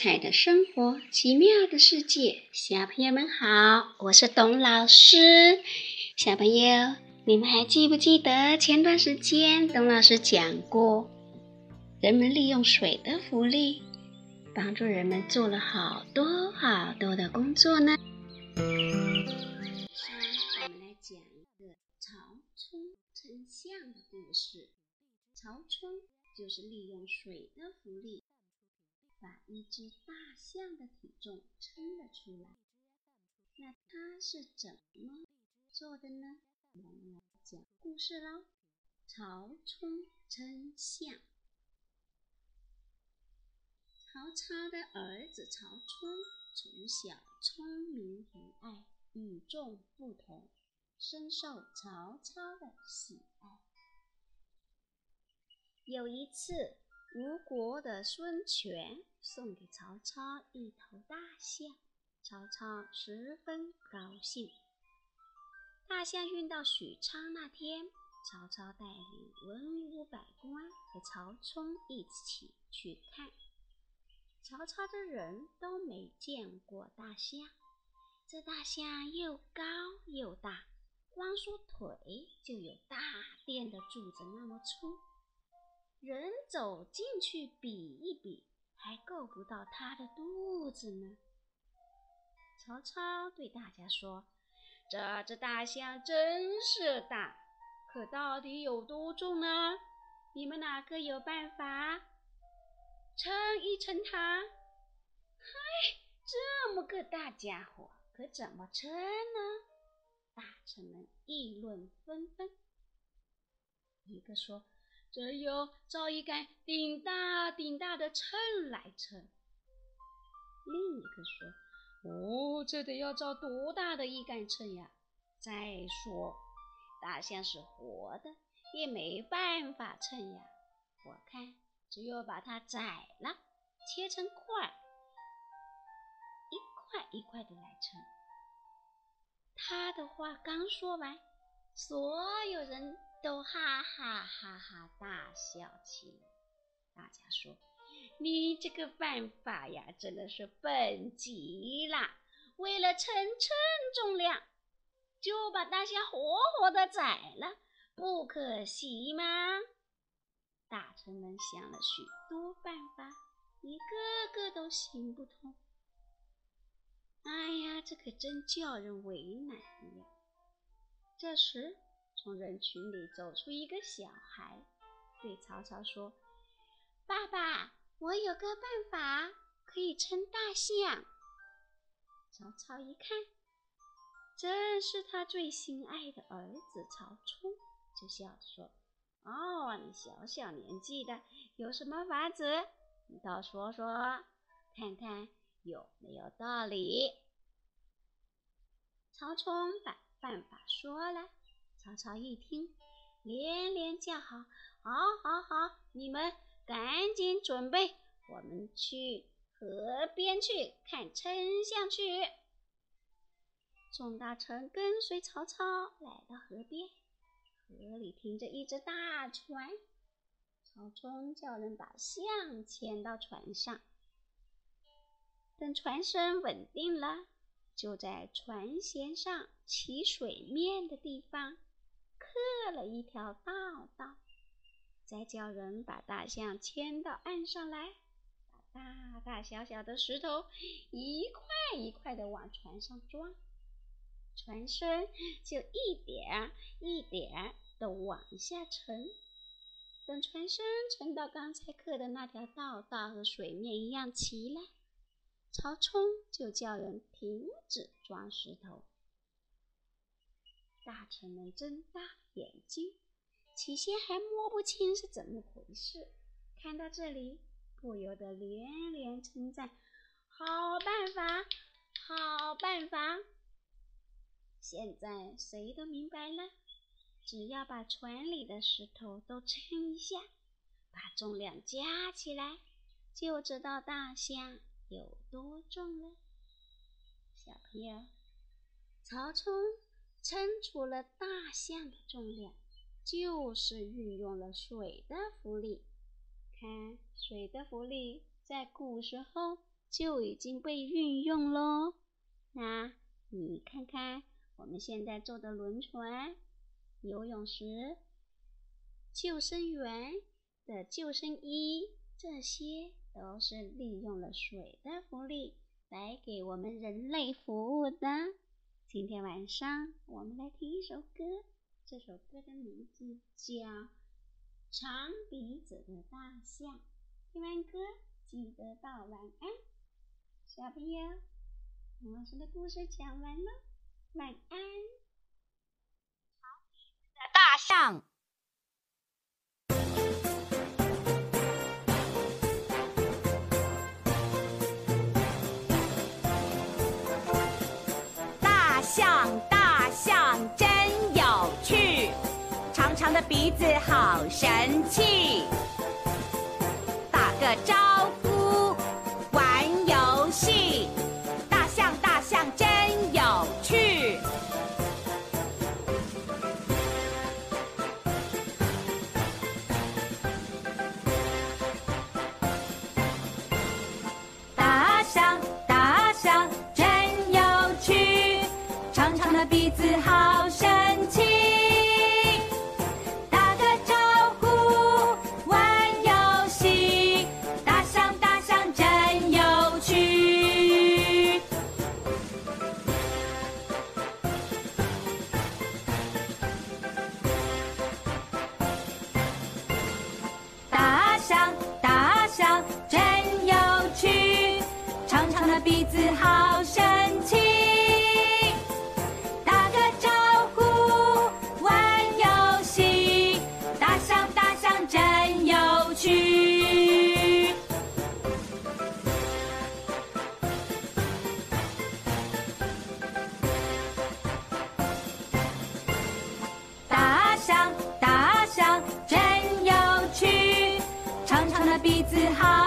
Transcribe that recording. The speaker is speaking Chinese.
彩的生活，奇妙的世界。小朋友们好，我是董老师。小朋友，你们还记不记得前段时间董老师讲过，人们利用水的浮力，帮助人们做了好多好多的工作呢？我们来讲一个曹冲称象的故事。曹冲就是利用水的浮力。把一只大象的体重称了出来，那他是怎么做的呢？我们来讲故事喽。曹冲称象。曹操的儿子曹冲从小聪明和蔼，与众不同，深受曹操的喜爱。有一次。吴国的孙权送给曹操一头大象，曹操十分高兴。大象运到许昌那天，曹操带领文武百官和曹冲一起去看。曹操的人都没见过大象，这大象又高又大，光说腿就有大殿的柱子那么粗。人走进去比一比，还够不到他的肚子呢。曹操对大家说：“这只大象真是大，可到底有多重呢？你们哪个有办法称一称它？”嗨，这么个大家伙，可怎么称呢？大臣们议论纷纷。一个说。只有找一杆顶大顶大的秤来称。另一个说：“哦，这得要找多大的一杆秤呀？再说，大象是活的，也没办法称呀。我看，只有把它宰了，切成块，一块一块的来称。”他的话刚说完，所有人。都哈哈哈哈大笑起来。大家说：“你这个办法呀，真的是笨极了！为了称称重量，就把大象活活的宰了，不可惜吗？”大臣们想了许多办法，一个个都行不通。哎呀，这可真叫人为难呀！这时。从人群里走出一个小孩，对曹操说：“爸爸，我有个办法可以称大象。”曹操一看，正是他最心爱的儿子曹冲，就笑着说：“哦，你小小年纪的有什么法子？你倒说说，看看有没有道理。”曹冲把办法说了。曹操一听，连连叫好：“好，好，好！你们赶紧准备，我们去河边去看丞相去。”众大臣跟随曹操来到河边，河里停着一只大船。曹冲叫人把象牵到船上，等船身稳定了，就在船舷上起水面的地方。刻了一条道道，再叫人把大象牵到岸上来，把大大小小的石头一块一块的往船上装，船身就一点一点的往下沉。等船身沉到刚才刻的那条道道和水面一样齐了，曹冲就叫人停止装石头。大臣们睁大眼睛，起先还摸不清是怎么回事，看到这里，不由得连连称赞：“好办法，好办法！”现在谁都明白了，只要把船里的石头都称一下，把重量加起来，就知道大象有多重了。小朋友，曹冲。称出了大象的重量，就是运用了水的浮力。看，水的浮力在古时候就已经被运用喽。那你看看我们现在坐的轮船、游泳时救生员的救生衣，这些都是利用了水的浮力来给我们人类服务的。今天晚上我们来听一首歌，这首歌的名字叫《长鼻子的大象》。听完歌记得道晚安，小朋友。老师的故事讲完了，晚安。长鼻子的大。象鼻子好神气，打个招呼玩游戏。大象大象真有趣，大象大象真有趣，长长的。鼻子好神奇，子好神奇，打个招呼玩游戏，大象大象真有趣。大象大象真有趣，长长的鼻子好。